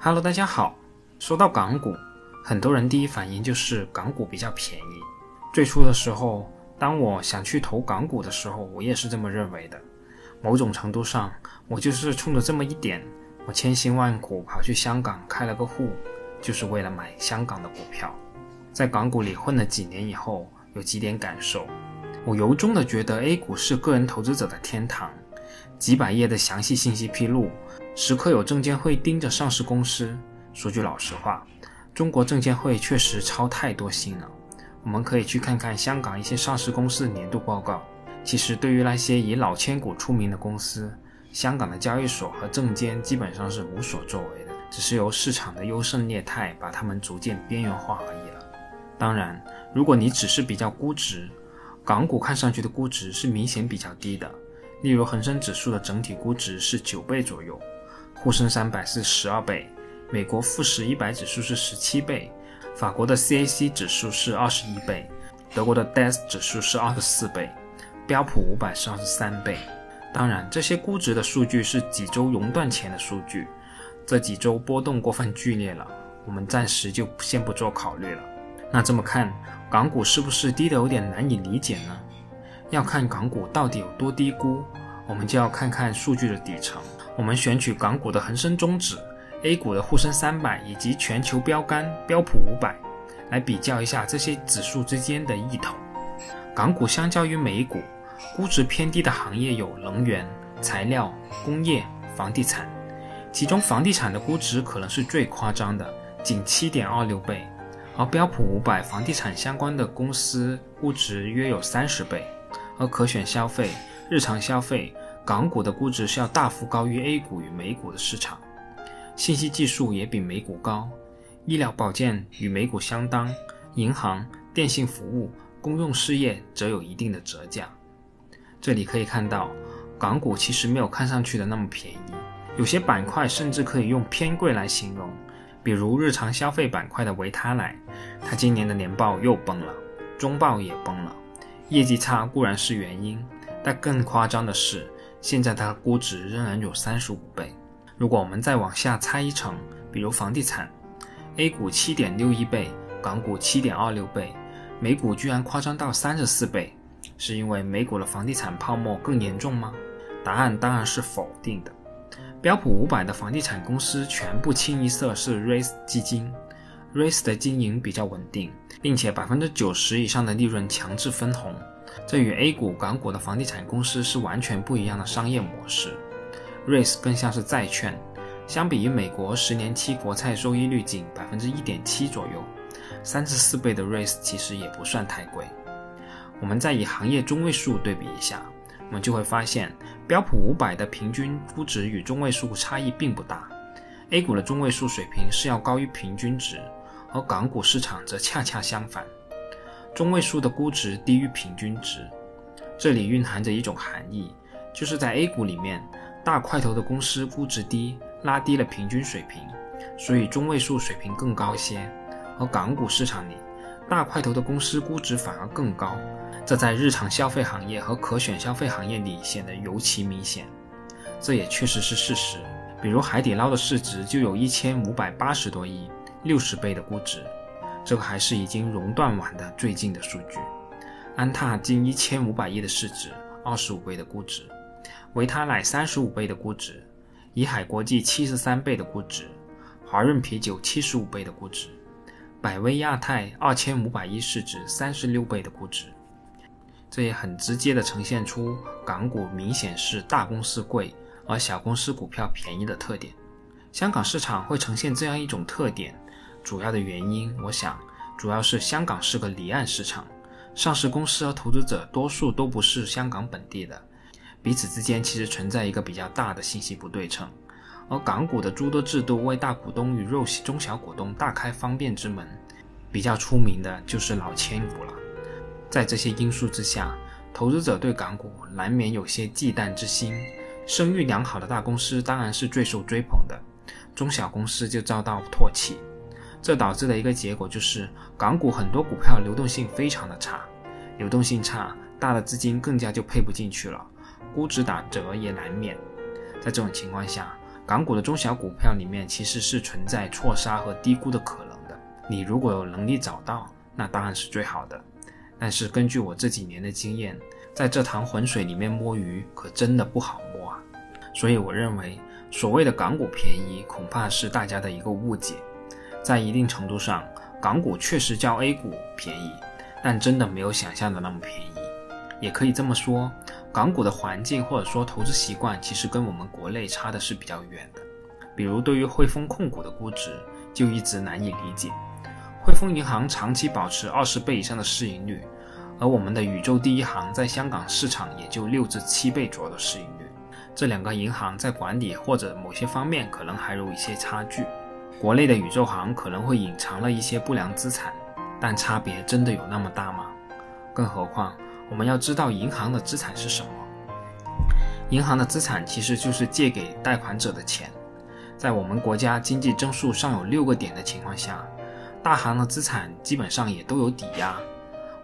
Hello，大家好。说到港股，很多人第一反应就是港股比较便宜。最初的时候，当我想去投港股的时候，我也是这么认为的。某种程度上，我就是冲着这么一点，我千辛万苦跑去香港开了个户，就是为了买香港的股票。在港股里混了几年以后，有几点感受。我由衷的觉得 A 股是个人投资者的天堂，几百页的详细信息披露，时刻有证监会盯着上市公司。说句老实话，中国证监会确实操太多心了。我们可以去看看香港一些上市公司的年度报告。其实，对于那些以老千股出名的公司，香港的交易所和证监基本上是无所作为的，只是由市场的优胜劣汰把它们逐渐边缘化而已了。当然，如果你只是比较估值，港股看上去的估值是明显比较低的。例如，恒生指数的整体估值是九倍左右，沪深三百是十二倍，美国富时一百指数是十七倍，法国的 CAC 指数是二十一倍，德国的 DAX 指数是二十四倍。标普五百是二十三倍，当然这些估值的数据是几周熔断前的数据，这几周波动过分剧烈了，我们暂时就先不做考虑了。那这么看，港股是不是低的有点难以理解呢？要看港股到底有多低估，我们就要看看数据的底层。我们选取港股的恒生中指、A 股的沪深三百以及全球标杆标普五百，来比较一下这些指数之间的异同。港股相较于美股。估值偏低的行业有能源、材料、工业、房地产，其中房地产的估值可能是最夸张的，仅七点二六倍，而标普五百房地产相关的公司估值约有三十倍，而可选消费、日常消费，港股的估值是要大幅高于 A 股与美股的市场，信息技术也比美股高，医疗保健与美股相当，银行、电信服务、公用事业则有一定的折价。这里可以看到，港股其实没有看上去的那么便宜，有些板块甚至可以用偏贵来形容，比如日常消费板块的维他奶，它今年的年报又崩了，中报也崩了，业绩差固然是原因，但更夸张的是，现在它估值仍然有三十五倍。如果我们再往下拆一层，比如房地产，A 股七点六一倍，港股七点二六倍，美股居然夸张到三十四倍。是因为美股的房地产泡沫更严重吗？答案当然是否定的。标普五百的房地产公司全部清一色是 REITs 基金，Race 的经营比较稳定，并且百分之九十以上的利润强制分红，这与 A 股、港股的房地产公司是完全不一样的商业模式。Race 更像是债券，相比于美国十年期国债收益率仅百分之一点七左右，三至四倍的 Race 其实也不算太贵。我们再以行业中位数对比一下，我们就会发现标普五百的平均估值与中位数差异并不大，A 股的中位数水平是要高于平均值，而港股市场则恰恰相反，中位数的估值低于平均值。这里蕴含着一种含义，就是在 A 股里面，大块头的公司估值低，拉低了平均水平，所以中位数水平更高些，而港股市场里。大块头的公司估值反而更高，这在日常消费行业和可选消费行业里显得尤其明显。这也确实是事实。比如海底捞的市值就有一千五百八十多亿，六十倍的估值，这个还是已经熔断完的最近的数据。安踏近一千五百亿的市值，二十五倍的估值；维他奶三十五倍的估值；怡海国际七十三倍的估值；华润啤酒七十五倍的估值。百威亚太二千五百亿市值，三十六倍的估值，这也很直接的呈现出港股明显是大公司贵，而小公司股票便宜的特点。香港市场会呈现这样一种特点，主要的原因，我想主要是香港是个离岸市场，上市公司和投资者多数都不是香港本地的，彼此之间其实存在一个比较大的信息不对称。而港股的诸多制度为大股东与肉中小股东大开方便之门，比较出名的就是老千股了。在这些因素之下，投资者对港股难免有些忌惮之心。声誉良好的大公司当然是最受追捧的，中小公司就遭到唾弃。这导致的一个结果就是，港股很多股票流动性非常的差，流动性差，大的资金更加就配不进去了，估值打折也难免。在这种情况下，港股的中小股票里面其实是存在错杀和低估的可能的。你如果有能力找到，那当然是最好的。但是根据我这几年的经验，在这潭浑水里面摸鱼可真的不好摸啊。所以我认为，所谓的港股便宜，恐怕是大家的一个误解。在一定程度上，港股确实较 A 股便宜，但真的没有想象的那么便宜。也可以这么说。港股的环境或者说投资习惯，其实跟我们国内差的是比较远的。比如对于汇丰控股的估值，就一直难以理解。汇丰银行长期保持二十倍以上的市盈率，而我们的宇宙第一行在香港市场也就六至七倍左右的市盈率。这两个银行在管理或者某些方面可能还有一些差距。国内的宇宙行可能会隐藏了一些不良资产，但差别真的有那么大吗？更何况。我们要知道银行的资产是什么？银行的资产其实就是借给贷款者的钱。在我们国家经济增速尚有六个点的情况下，大行的资产基本上也都有抵押。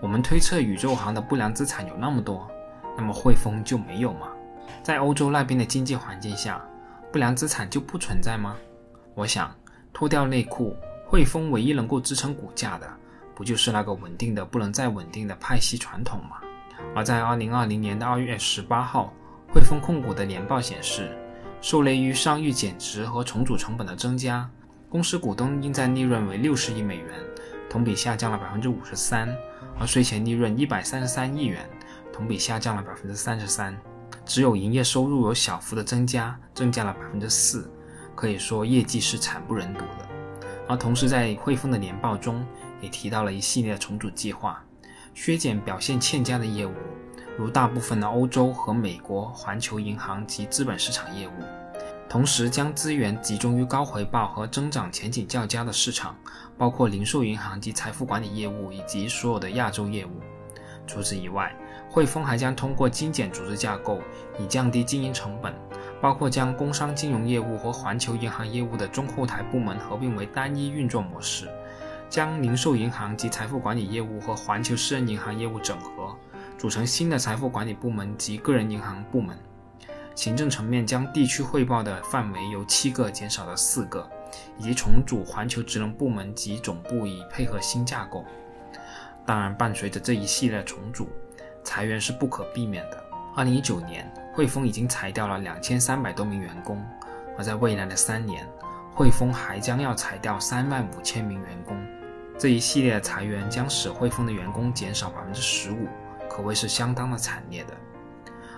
我们推测宇宙行的不良资产有那么多，那么汇丰就没有吗？在欧洲那边的经济环境下，不良资产就不存在吗？我想脱掉内裤，汇丰唯一能够支撑股价的，不就是那个稳定的不能再稳定的派息传统吗？而在二零二零年的二月十八号，汇丰控股的年报显示，受累于商誉减值和重组成本的增加，公司股东应占利润为六十亿美元，同比下降了百分之五十三；而税前利润一百三十三亿元，同比下降了百分之三十三。只有营业收入有小幅的增加，增加了百分之四，可以说业绩是惨不忍睹的。而同时，在汇丰的年报中也提到了一系列重组计划。削减表现欠佳的业务，如大部分的欧洲和美国环球银行及资本市场业务，同时将资源集中于高回报和增长前景较佳的市场，包括零售银行及财富管理业务以及所有的亚洲业务。除此以外，汇丰还将通过精简组织架构，以降低经营成本，包括将工商金融业务和环球银行业务的中后台部门合并为单一运作模式。将零售银行及财富管理业务和环球私人银行业务整合，组成新的财富管理部门及个人银行部门。行政层面将地区汇报的范围由七个减少到四个，以及重组环球职能部门及总部以配合新架构。当然，伴随着这一系列重组，裁员是不可避免的。二零一九年，汇丰已经裁掉了两千三百多名员工，而在未来的三年，汇丰还将要裁掉三万五千名员工。这一系列的裁员将使汇丰的员工减少百分之十五，可谓是相当的惨烈的。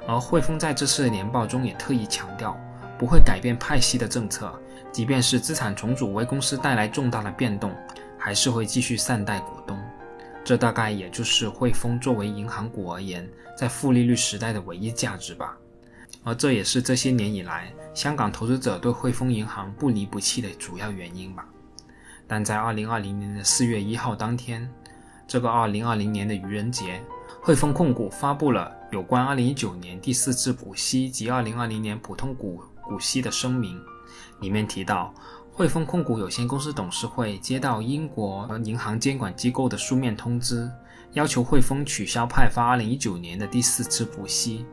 而汇丰在这次的年报中也特意强调，不会改变派息的政策，即便是资产重组为公司带来重大的变动，还是会继续善待股东。这大概也就是汇丰作为银行股而言，在负利率时代的唯一价值吧。而这也是这些年以来香港投资者对汇丰银行不离不弃的主要原因吧。但在二零二零年的四月一号当天，这个二零二零年的愚人节，汇丰控股发布了有关二零一九年第四次股息及二零二零年普通股股息的声明。里面提到，汇丰控股有限公司董事会接到英国银行监管机构的书面通知，要求汇丰取消派发二零一九年的第四次股息。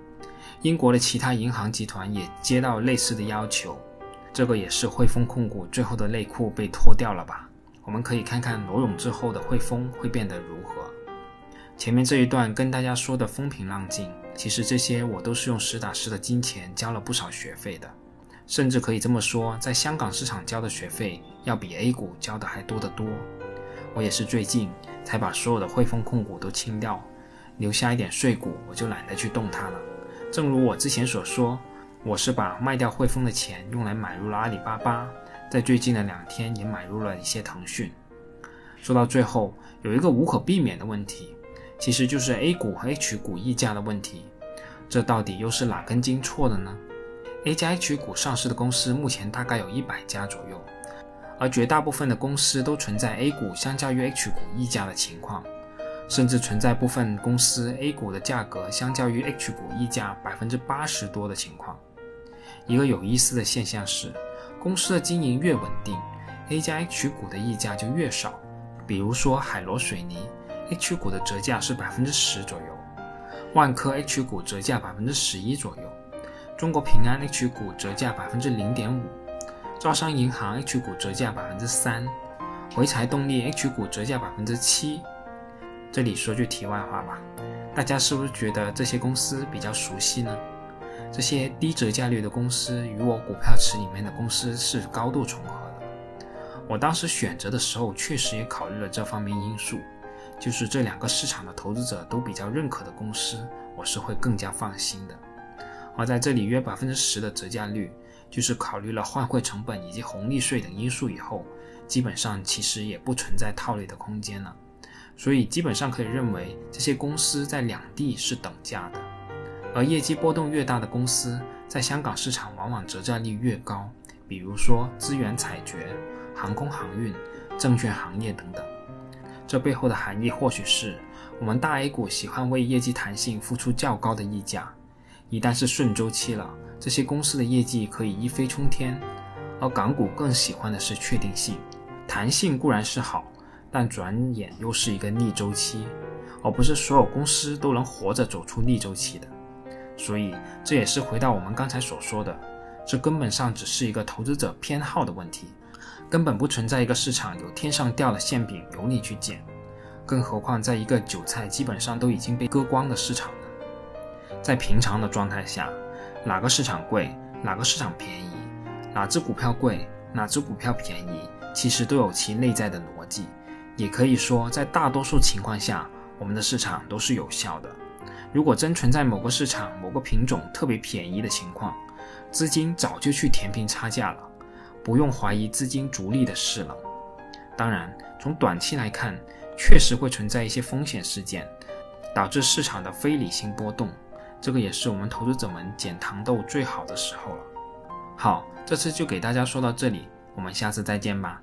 英国的其他银行集团也接到类似的要求。这个也是汇丰控股最后的内裤被脱掉了吧？我们可以看看罗永之后的汇丰会变得如何。前面这一段跟大家说的风平浪静，其实这些我都是用实打实的金钱交了不少学费的，甚至可以这么说，在香港市场交的学费要比 A 股交的还多得多。我也是最近才把所有的汇丰控股都清掉，留下一点碎股，我就懒得去动它了。正如我之前所说。我是把卖掉汇丰的钱用来买入了阿里巴巴，在最近的两天也买入了一些腾讯。说到最后，有一个无可避免的问题，其实就是 A 股和 H 股溢价的问题。这到底又是哪根筋错的呢？A 加 H 股上市的公司目前大概有一百家左右，而绝大部分的公司都存在 A 股相较于 H 股溢价的情况。甚至存在部分公司 A 股的价格相较于 H 股溢价百分之八十多的情况。一个有意思的现象是，公司的经营越稳定，A 加 H 股的溢价就越少。比如说海螺水泥，H 股的折价是百分之十左右；万科 H 股折价百分之十一左右；中国平安 H 股折价百分之零点五；招商银行 H 股折价百分之三，潍柴动力 H 股折价百分之七。这里说句题外话吧，大家是不是觉得这些公司比较熟悉呢？这些低折价率的公司与我股票池里面的公司是高度重合的。我当时选择的时候，确实也考虑了这方面因素，就是这两个市场的投资者都比较认可的公司，我是会更加放心的。而在这里约百分之十的折价率。就是考虑了换汇成本以及红利税等因素以后，基本上其实也不存在套利的空间了。所以基本上可以认为这些公司在两地是等价的，而业绩波动越大的公司，在香港市场往往折价率越高。比如说资源采掘、航空航运、证券行业等等。这背后的含义或许是我们大 A 股喜欢为业绩弹性付出较高的溢价，一旦是顺周期了。这些公司的业绩可以一飞冲天，而港股更喜欢的是确定性，弹性固然是好，但转眼又是一个逆周期，而不是所有公司都能活着走出逆周期的。所以这也是回到我们刚才所说的，这根本上只是一个投资者偏好的问题，根本不存在一个市场有天上掉的馅饼由你去捡，更何况在一个韭菜基本上都已经被割光的市场？在平常的状态下。哪个市场贵，哪个市场便宜，哪只股票贵，哪只股票便宜，其实都有其内在的逻辑。也可以说，在大多数情况下，我们的市场都是有效的。如果真存在某个市场某个品种特别便宜的情况，资金早就去填平差价了，不用怀疑资金逐利的事了。当然，从短期来看，确实会存在一些风险事件，导致市场的非理性波动。这个也是我们投资者们捡糖豆最好的时候了。好，这次就给大家说到这里，我们下次再见吧。